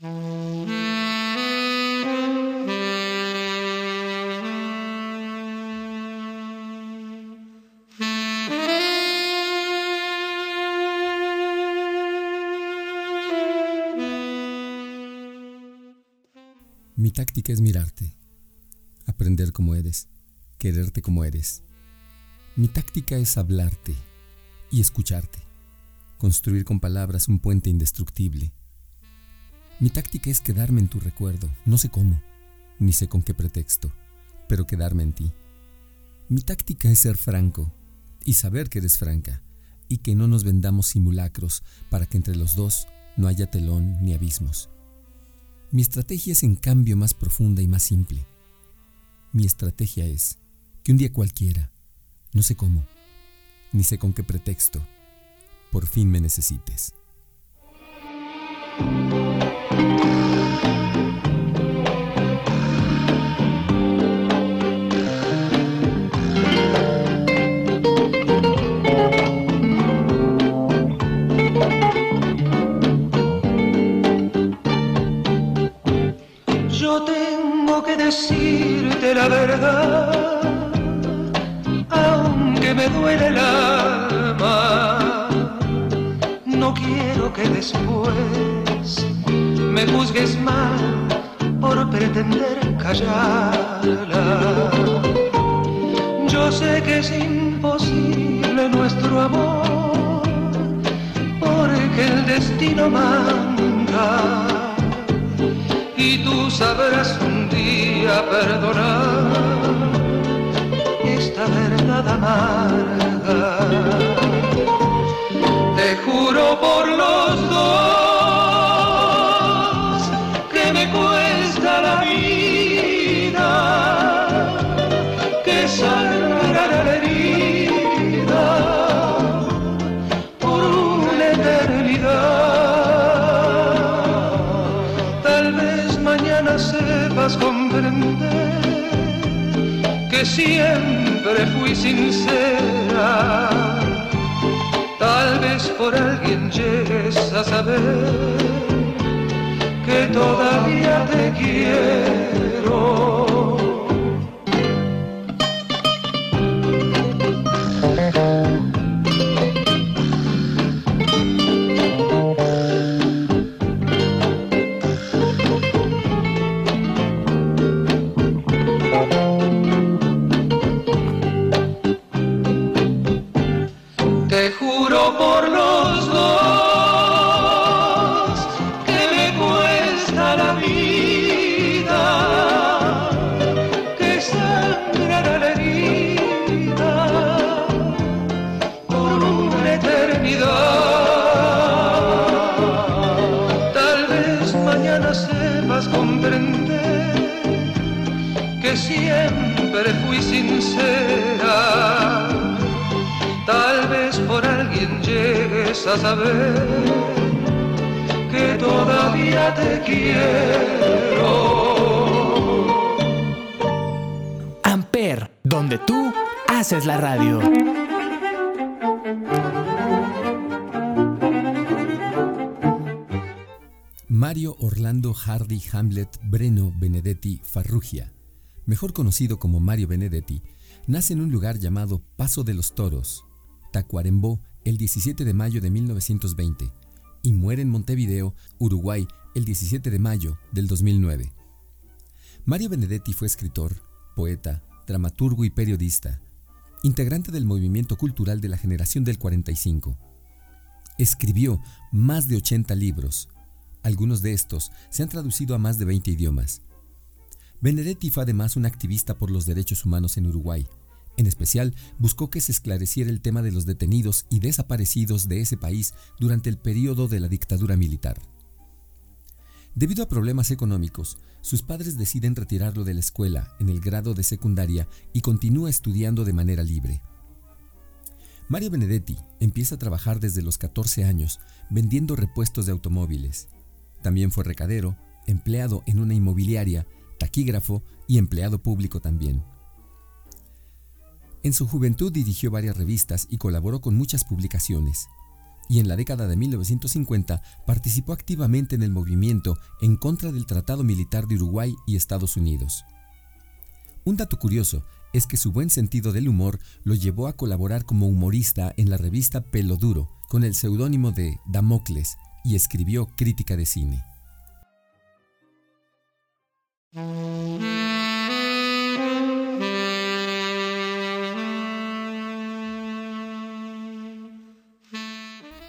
Mi táctica es mirarte, aprender como eres, quererte como eres. Mi táctica es hablarte y escucharte, construir con palabras un puente indestructible. Mi táctica es quedarme en tu recuerdo, no sé cómo, ni sé con qué pretexto, pero quedarme en ti. Mi táctica es ser franco y saber que eres franca y que no nos vendamos simulacros para que entre los dos no haya telón ni abismos. Mi estrategia es en cambio más profunda y más simple. Mi estrategia es que un día cualquiera, no sé cómo, ni sé con qué pretexto, por fin me necesites. Decirte la verdad, aunque me duele el alma. No quiero que después me juzgues mal por pretender callarla. Yo sé que es imposible nuestro amor, porque el destino manda y tú sabrás un día perdonar esta verdad amarga. Te juro por los dos siempre fui sincera. Tal vez por alguien llegues a saber que todavía te quiero. Todavía te quiero. Amper, donde tú haces la radio. Mario Orlando Hardy Hamlet Breno Benedetti Farrugia, mejor conocido como Mario Benedetti, nace en un lugar llamado Paso de los Toros, Tacuarembó, el 17 de mayo de 1920 y muere en Montevideo, Uruguay, el 17 de mayo del 2009. Mario Benedetti fue escritor, poeta, dramaturgo y periodista, integrante del movimiento cultural de la generación del 45. Escribió más de 80 libros, algunos de estos se han traducido a más de 20 idiomas. Benedetti fue además un activista por los derechos humanos en Uruguay. En especial, buscó que se esclareciera el tema de los detenidos y desaparecidos de ese país durante el periodo de la dictadura militar. Debido a problemas económicos, sus padres deciden retirarlo de la escuela en el grado de secundaria y continúa estudiando de manera libre. Mario Benedetti empieza a trabajar desde los 14 años vendiendo repuestos de automóviles. También fue recadero, empleado en una inmobiliaria, taquígrafo y empleado público también. En su juventud dirigió varias revistas y colaboró con muchas publicaciones y en la década de 1950 participó activamente en el movimiento en contra del Tratado Militar de Uruguay y Estados Unidos. Un dato curioso es que su buen sentido del humor lo llevó a colaborar como humorista en la revista Pelo Duro con el seudónimo de Damocles y escribió crítica de cine.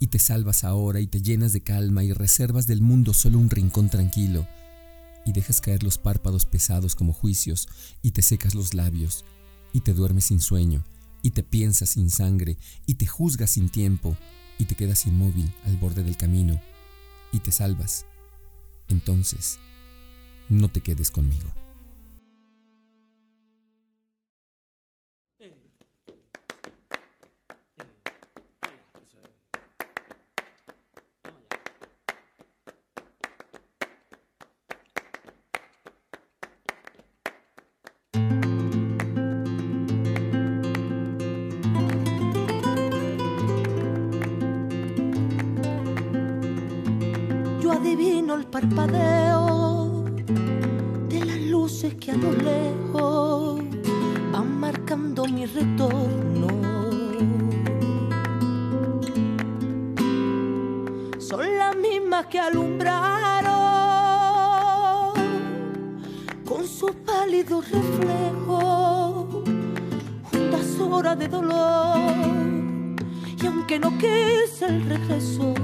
y te salvas ahora y te llenas de calma y reservas del mundo solo un rincón tranquilo y dejas caer los párpados pesados como juicios y te secas los labios y te duermes sin sueño y te piensas sin sangre y te juzgas sin tiempo y te quedas inmóvil al borde del camino y te salvas. Entonces, no te quedes conmigo. El parpadeo de las luces que a lo lejos van marcando mi retorno. Son las mismas que alumbraron con su pálido reflejo juntas horas de dolor. Y aunque no quise el regreso,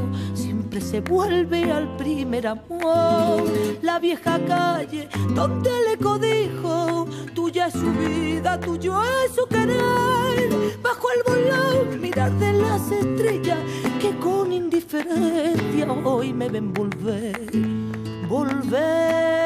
se vuelve al primer amor. La vieja calle donde le codijo, tuya es su vida, tuyo es su querer. Bajo el volón, mirar de las estrellas que con indiferencia hoy me ven volver, volver.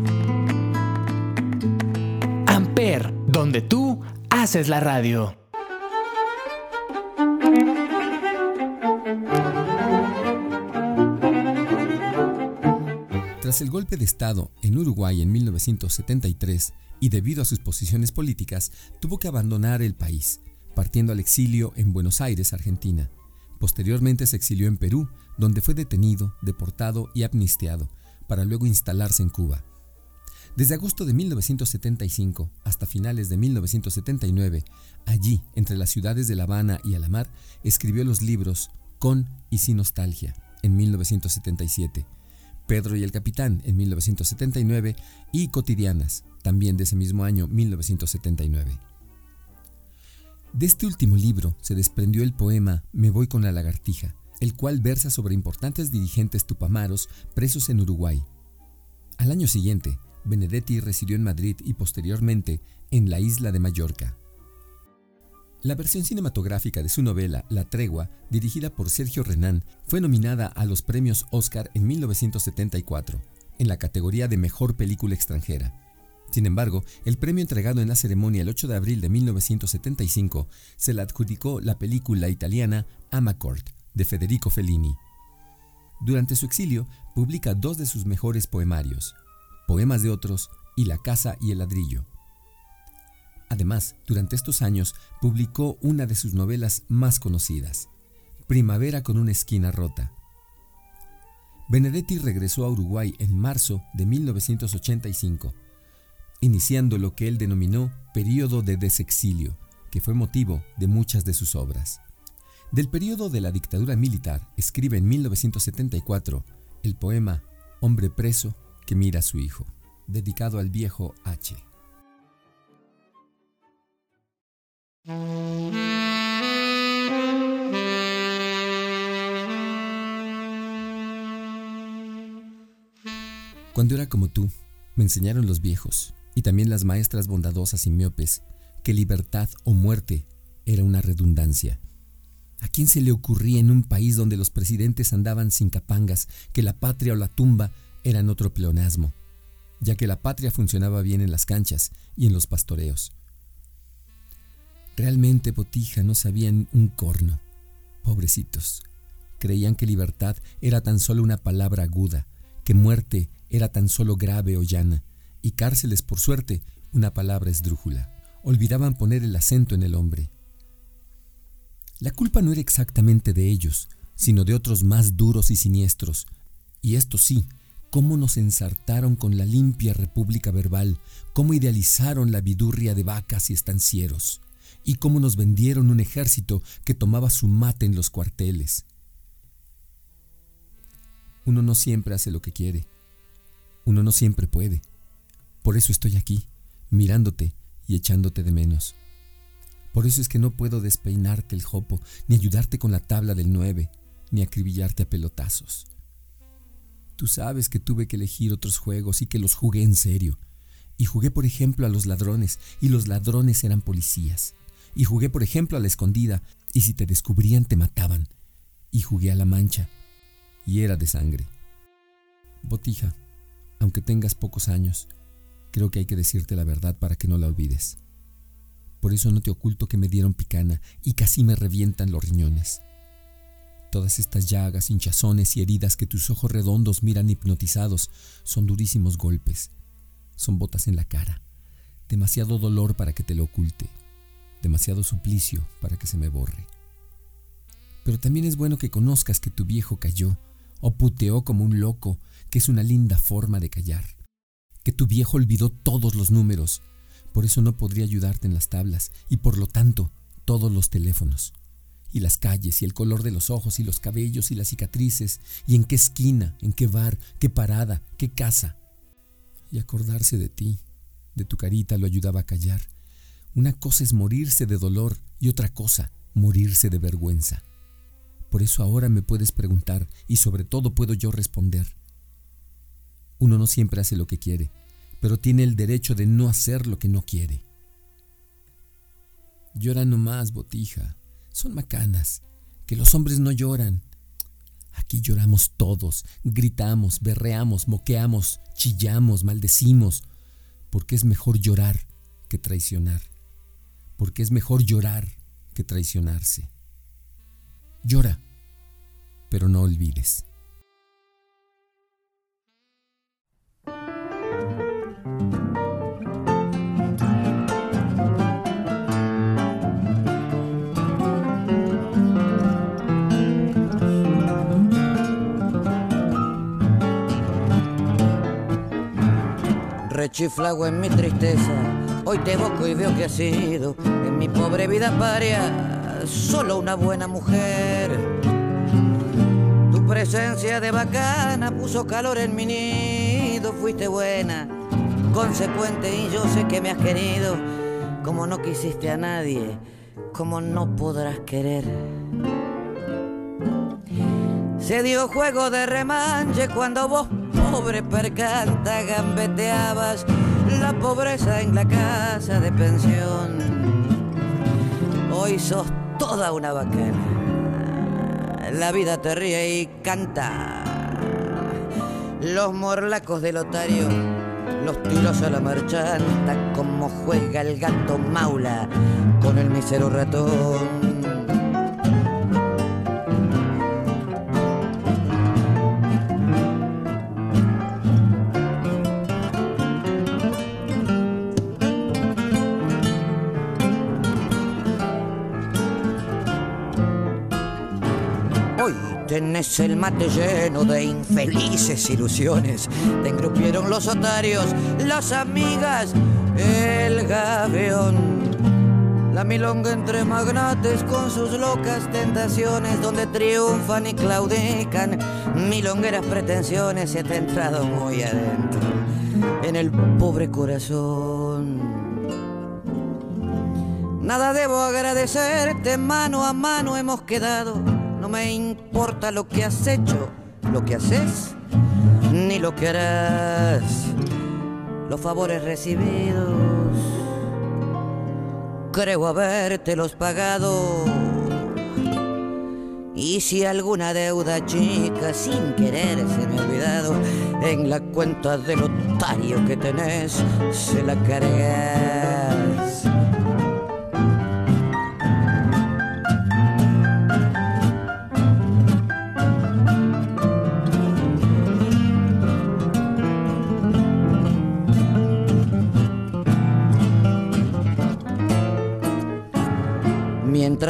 Haces la radio. Tras el golpe de Estado en Uruguay en 1973 y debido a sus posiciones políticas, tuvo que abandonar el país, partiendo al exilio en Buenos Aires, Argentina. Posteriormente se exilió en Perú, donde fue detenido, deportado y amnistiado, para luego instalarse en Cuba. Desde agosto de 1975 hasta finales de 1979, allí, entre las ciudades de La Habana y Alamar, escribió los libros Con y Sin Nostalgia, en 1977, Pedro y el Capitán en 1979 y Cotidianas, también de ese mismo año 1979. De este último libro se desprendió el poema Me voy con la lagartija, el cual versa sobre importantes dirigentes tupamaros presos en Uruguay. Al año siguiente, Benedetti residió en Madrid y posteriormente en la isla de Mallorca. La versión cinematográfica de su novela La Tregua, dirigida por Sergio Renán, fue nominada a los premios Oscar en 1974, en la categoría de Mejor Película Extranjera. Sin embargo, el premio entregado en la ceremonia el 8 de abril de 1975 se le adjudicó la película italiana Amacord, de Federico Fellini. Durante su exilio, publica dos de sus mejores poemarios, Poemas de otros y La casa y el ladrillo. Además, durante estos años publicó una de sus novelas más conocidas, Primavera con una esquina rota. Benedetti regresó a Uruguay en marzo de 1985, iniciando lo que él denominó período de desexilio, que fue motivo de muchas de sus obras. Del período de la dictadura militar, escribe en 1974 el poema Hombre preso mira a su hijo, dedicado al viejo H. Cuando era como tú, me enseñaron los viejos, y también las maestras bondadosas y miopes, que libertad o muerte era una redundancia. ¿A quién se le ocurría en un país donde los presidentes andaban sin capangas que la patria o la tumba eran otro pleonasmo, ya que la patria funcionaba bien en las canchas y en los pastoreos? Realmente Botija no sabían un corno. Pobrecitos. Creían que libertad era tan solo una palabra aguda, que muerte era tan solo grave o llana, y cárceles, por suerte, una palabra esdrújula. Olvidaban poner el acento en el hombre. La culpa no era exactamente de ellos, sino de otros más duros y siniestros. Y esto sí, cómo nos ensartaron con la limpia república verbal, cómo idealizaron la vidurria de vacas y estancieros y cómo nos vendieron un ejército que tomaba su mate en los cuarteles. Uno no siempre hace lo que quiere. Uno no siempre puede. Por eso estoy aquí, mirándote y echándote de menos. Por eso es que no puedo despeinarte el jopo, ni ayudarte con la tabla del nueve, ni acribillarte a pelotazos. Tú sabes que tuve que elegir otros juegos y que los jugué en serio. Y jugué, por ejemplo, a los ladrones, y los ladrones eran policías. Y jugué, por ejemplo, a la escondida, y si te descubrían te mataban. Y jugué a la mancha, y era de sangre. Botija, aunque tengas pocos años, creo que hay que decirte la verdad para que no la olvides. Por eso no te oculto que me dieron picana y casi me revientan los riñones. Todas estas llagas, hinchazones y heridas que tus ojos redondos miran hipnotizados son durísimos golpes. Son botas en la cara. Demasiado dolor para que te lo oculte demasiado suplicio para que se me borre. Pero también es bueno que conozcas que tu viejo cayó o puteó como un loco, que es una linda forma de callar. Que tu viejo olvidó todos los números, por eso no podría ayudarte en las tablas y por lo tanto todos los teléfonos. Y las calles y el color de los ojos y los cabellos y las cicatrices y en qué esquina, en qué bar, qué parada, qué casa. Y acordarse de ti, de tu carita lo ayudaba a callar una cosa es morirse de dolor y otra cosa, morirse de vergüenza. Por eso ahora me puedes preguntar y sobre todo puedo yo responder. Uno no siempre hace lo que quiere, pero tiene el derecho de no hacer lo que no quiere. Llora nomás, botija. Son macanas. Que los hombres no lloran. Aquí lloramos todos, gritamos, berreamos, moqueamos, chillamos, maldecimos, porque es mejor llorar que traicionar, porque es mejor llorar que traicionarse. Llora, pero no olvides. Rechiflago en mi tristeza, hoy te evoco y veo que has sido en mi pobre vida paria solo una buena mujer. Tu presencia de bacana puso calor en mi nido, fuiste buena, consecuente y yo sé que me has querido, como no quisiste a nadie, como no podrás querer. Se dio juego de remanche cuando vos pobre percanta gambeteabas la pobreza en la casa de pensión. Hoy sos toda una bacana. La vida te ríe y canta. Los morlacos del otario, los tiros a la marchanta, como juega el gato maula con el misero ratón. Tenés el mate lleno de infelices ilusiones. Te engrupieron los otarios, las amigas, el gavión. La milonga entre magnates con sus locas tentaciones, donde triunfan y claudican milongueras pretensiones. Se te ha entrado muy adentro en el pobre corazón. Nada debo agradecerte, mano a mano hemos quedado no me importa lo que has hecho, lo que haces, ni lo que harás. Los favores recibidos, creo habértelos pagado. Y si alguna deuda chica sin querer se me olvidado, en la cuenta del otario que tenés se la cargas.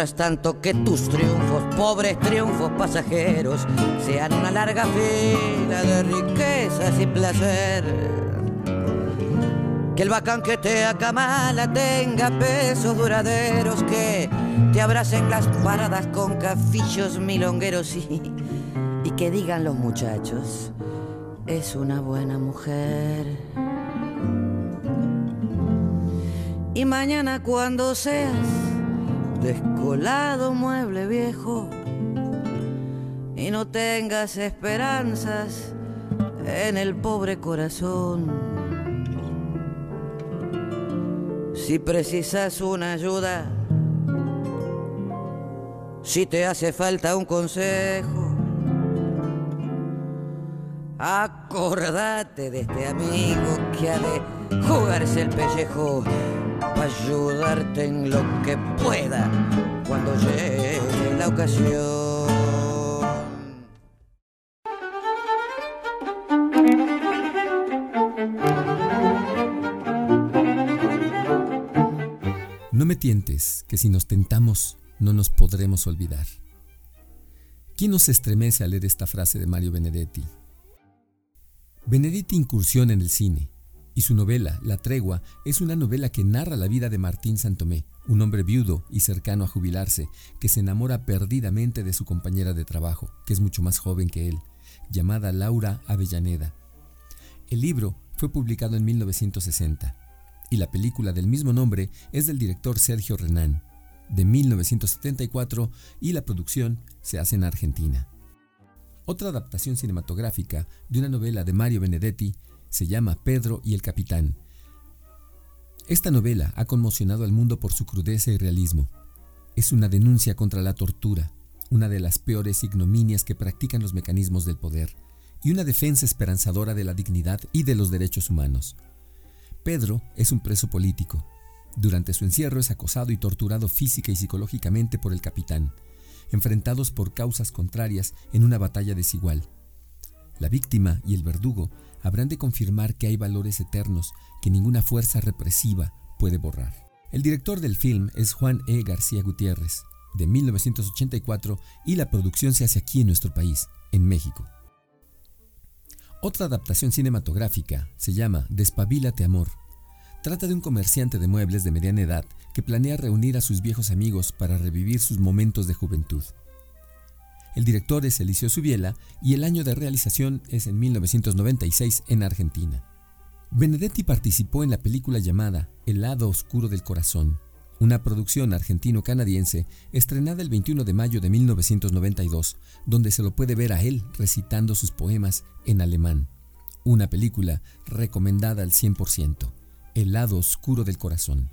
Tanto que tus triunfos, pobres triunfos pasajeros, sean una larga fila de riquezas y placer. Que el bacán que te acamala tenga pesos duraderos, que te abracen las paradas con cafillos milongueros y, y que digan los muchachos, es una buena mujer. Y mañana cuando seas descolado mueble viejo y no tengas esperanzas en el pobre corazón. Si precisas una ayuda, si te hace falta un consejo, acordate de este amigo que ha de jugarse el pellejo ayudarte en lo que pueda cuando llegue la ocasión. No me tientes, que si nos tentamos no nos podremos olvidar. ¿Quién nos estremece al leer esta frase de Mario Benedetti? Benedetti incursiona en el cine, y su novela, La Tregua, es una novela que narra la vida de Martín Santomé, un hombre viudo y cercano a jubilarse, que se enamora perdidamente de su compañera de trabajo, que es mucho más joven que él, llamada Laura Avellaneda. El libro fue publicado en 1960 y la película del mismo nombre es del director Sergio Renán, de 1974 y la producción se hace en Argentina. Otra adaptación cinematográfica de una novela de Mario Benedetti se llama Pedro y el Capitán. Esta novela ha conmocionado al mundo por su crudeza y realismo. Es una denuncia contra la tortura, una de las peores ignominias que practican los mecanismos del poder, y una defensa esperanzadora de la dignidad y de los derechos humanos. Pedro es un preso político. Durante su encierro es acosado y torturado física y psicológicamente por el capitán, enfrentados por causas contrarias en una batalla desigual. La víctima y el verdugo habrán de confirmar que hay valores eternos que ninguna fuerza represiva puede borrar. El director del film es Juan E. García Gutiérrez, de 1984, y la producción se hace aquí en nuestro país, en México. Otra adaptación cinematográfica se llama Despabilate Amor. Trata de un comerciante de muebles de mediana edad que planea reunir a sus viejos amigos para revivir sus momentos de juventud. El director es Eliseo Subiela y el año de realización es en 1996 en Argentina. Benedetti participó en la película llamada El lado oscuro del corazón, una producción argentino-canadiense estrenada el 21 de mayo de 1992, donde se lo puede ver a él recitando sus poemas en alemán. Una película recomendada al 100%, El lado oscuro del corazón.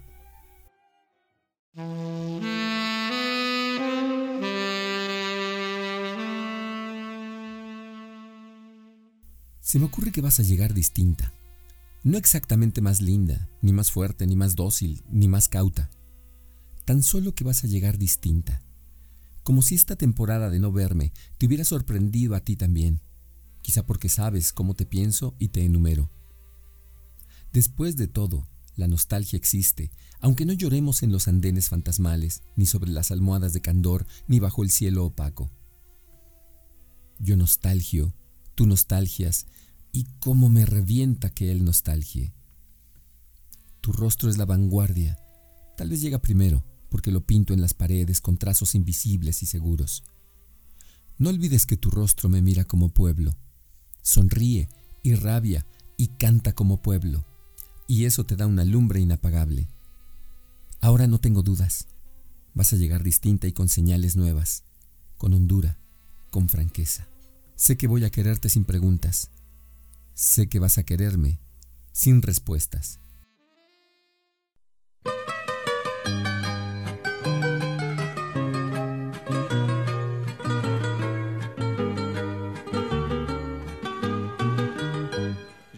Se me ocurre que vas a llegar distinta. No exactamente más linda, ni más fuerte, ni más dócil, ni más cauta. Tan solo que vas a llegar distinta. Como si esta temporada de no verme te hubiera sorprendido a ti también. Quizá porque sabes cómo te pienso y te enumero. Después de todo, la nostalgia existe, aunque no lloremos en los andenes fantasmales, ni sobre las almohadas de candor, ni bajo el cielo opaco. Yo nostalgio, tú nostalgias, y cómo me revienta que él nostalgie. Tu rostro es la vanguardia. Tal vez llega primero, porque lo pinto en las paredes con trazos invisibles y seguros. No olvides que tu rostro me mira como pueblo. Sonríe, y rabia y canta como pueblo. Y eso te da una lumbre inapagable. Ahora no tengo dudas. Vas a llegar distinta y con señales nuevas, con hondura, con franqueza. Sé que voy a quererte sin preguntas, Sé que vas a quererme sin respuestas.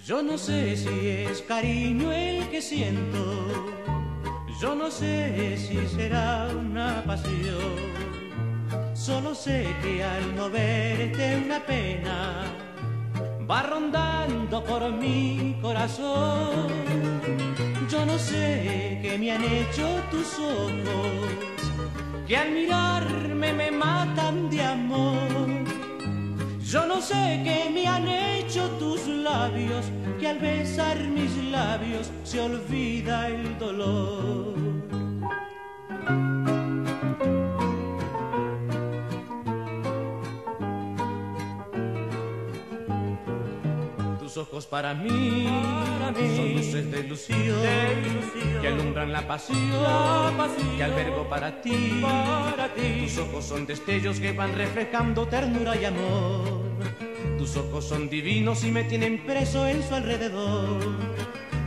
Yo no sé si es cariño el que siento, yo no sé si será una pasión, solo sé que al no verte una pena va rondando por mi corazón. Yo no sé qué me han hecho tus ojos, que al mirarme me matan de amor. Yo no sé qué me han hecho tus labios, que al besar mis labios se olvida el dolor. Ojos para mí, son luces de ilusión, que alumbran la pasión, que albergo para ti. para ti. Tus ojos son destellos que van reflejando ternura y amor. Tus ojos son divinos y me tienen preso en su alrededor.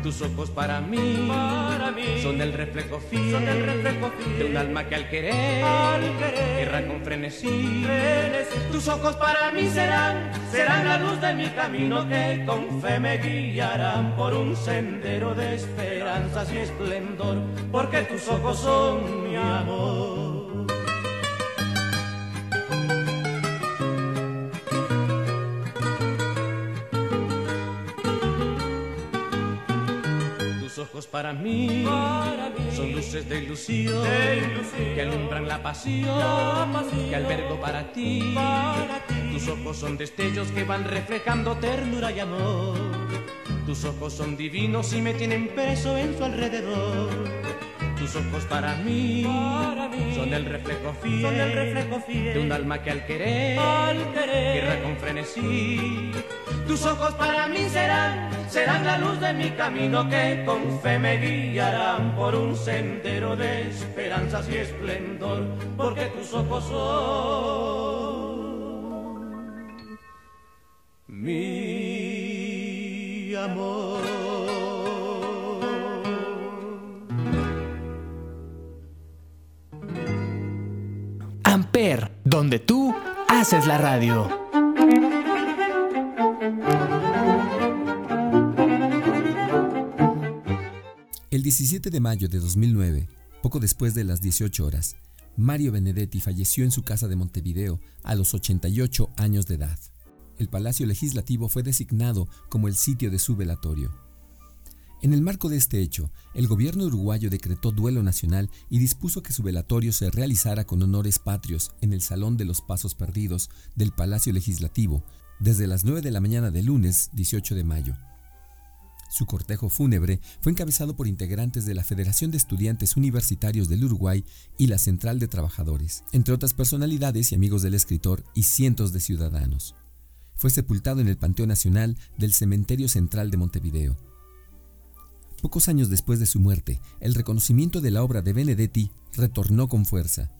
Tus ojos para mí, para mí son el reflejo fiel, son el reflejo fiel de un alma que al querer, al querer con frenesí. Tus ojos para mí serán, serán la luz de mi camino que con fe me guiarán por un sendero de esperanzas y esplendor, porque tus ojos son mi amor. Para mí, son luces de ilusión, que alumbran la pasión, que albergo para ti. Tus ojos son destellos que van reflejando ternura y amor. Tus ojos son divinos y me tienen preso en su alrededor. Tus ojos para mí, son, el reflejo fiel, el reflejo fiel de un alma que al querer, al querer con frenesí. Tus ojos para mí serán, serán la luz de mi camino que con fe me guiarán por un sendero de esperanzas y esplendor, porque tus ojos son mi amor. Donde tú haces la radio. El 17 de mayo de 2009, poco después de las 18 horas, Mario Benedetti falleció en su casa de Montevideo a los 88 años de edad. El Palacio Legislativo fue designado como el sitio de su velatorio. En el marco de este hecho, el gobierno uruguayo decretó duelo nacional y dispuso que su velatorio se realizara con honores patrios en el Salón de los Pasos Perdidos del Palacio Legislativo, desde las 9 de la mañana del lunes 18 de mayo. Su cortejo fúnebre fue encabezado por integrantes de la Federación de Estudiantes Universitarios del Uruguay y la Central de Trabajadores, entre otras personalidades y amigos del escritor y cientos de ciudadanos. Fue sepultado en el Panteón Nacional del Cementerio Central de Montevideo. Pocos años después de su muerte, el reconocimiento de la obra de Benedetti retornó con fuerza.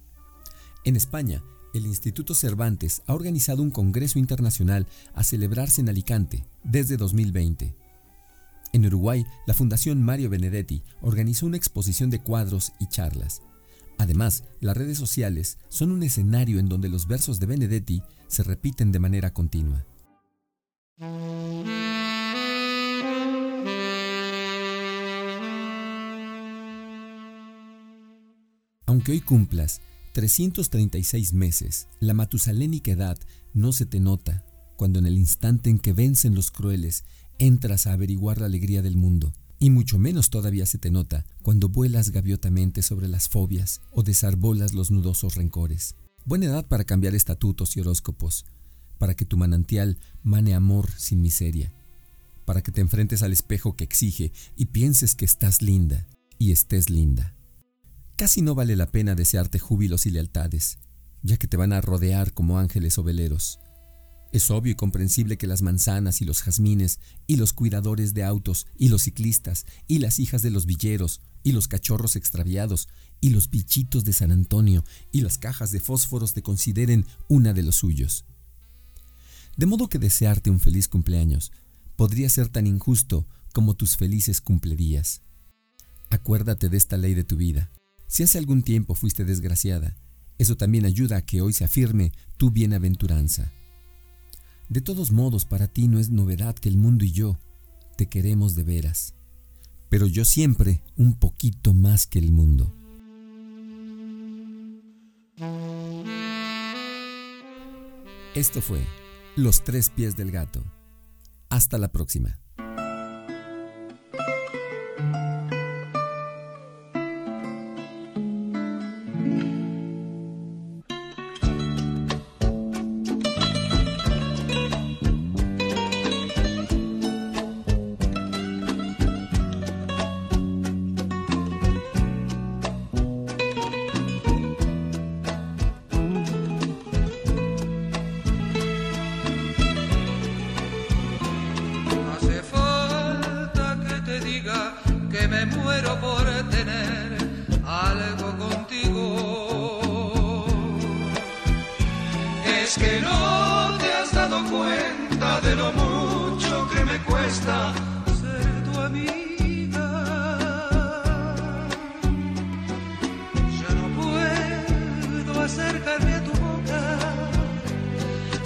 En España, el Instituto Cervantes ha organizado un Congreso Internacional a celebrarse en Alicante desde 2020. En Uruguay, la Fundación Mario Benedetti organizó una exposición de cuadros y charlas. Además, las redes sociales son un escenario en donde los versos de Benedetti se repiten de manera continua. Aunque hoy cumplas 336 meses, la matusalénica edad no se te nota cuando en el instante en que vencen los crueles entras a averiguar la alegría del mundo, y mucho menos todavía se te nota cuando vuelas gaviotamente sobre las fobias o desarbolas los nudosos rencores. Buena edad para cambiar estatutos y horóscopos, para que tu manantial mane amor sin miseria, para que te enfrentes al espejo que exige y pienses que estás linda y estés linda. Casi no vale la pena desearte júbilos y lealtades, ya que te van a rodear como ángeles o veleros. Es obvio y comprensible que las manzanas y los jazmines y los cuidadores de autos y los ciclistas y las hijas de los villeros y los cachorros extraviados y los bichitos de San Antonio y las cajas de fósforos te consideren una de los suyos. De modo que desearte un feliz cumpleaños podría ser tan injusto como tus felices cumplerías. Acuérdate de esta ley de tu vida. Si hace algún tiempo fuiste desgraciada, eso también ayuda a que hoy se afirme tu bienaventuranza. De todos modos, para ti no es novedad que el mundo y yo te queremos de veras, pero yo siempre un poquito más que el mundo. Esto fue Los tres pies del gato. Hasta la próxima.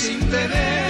sin tener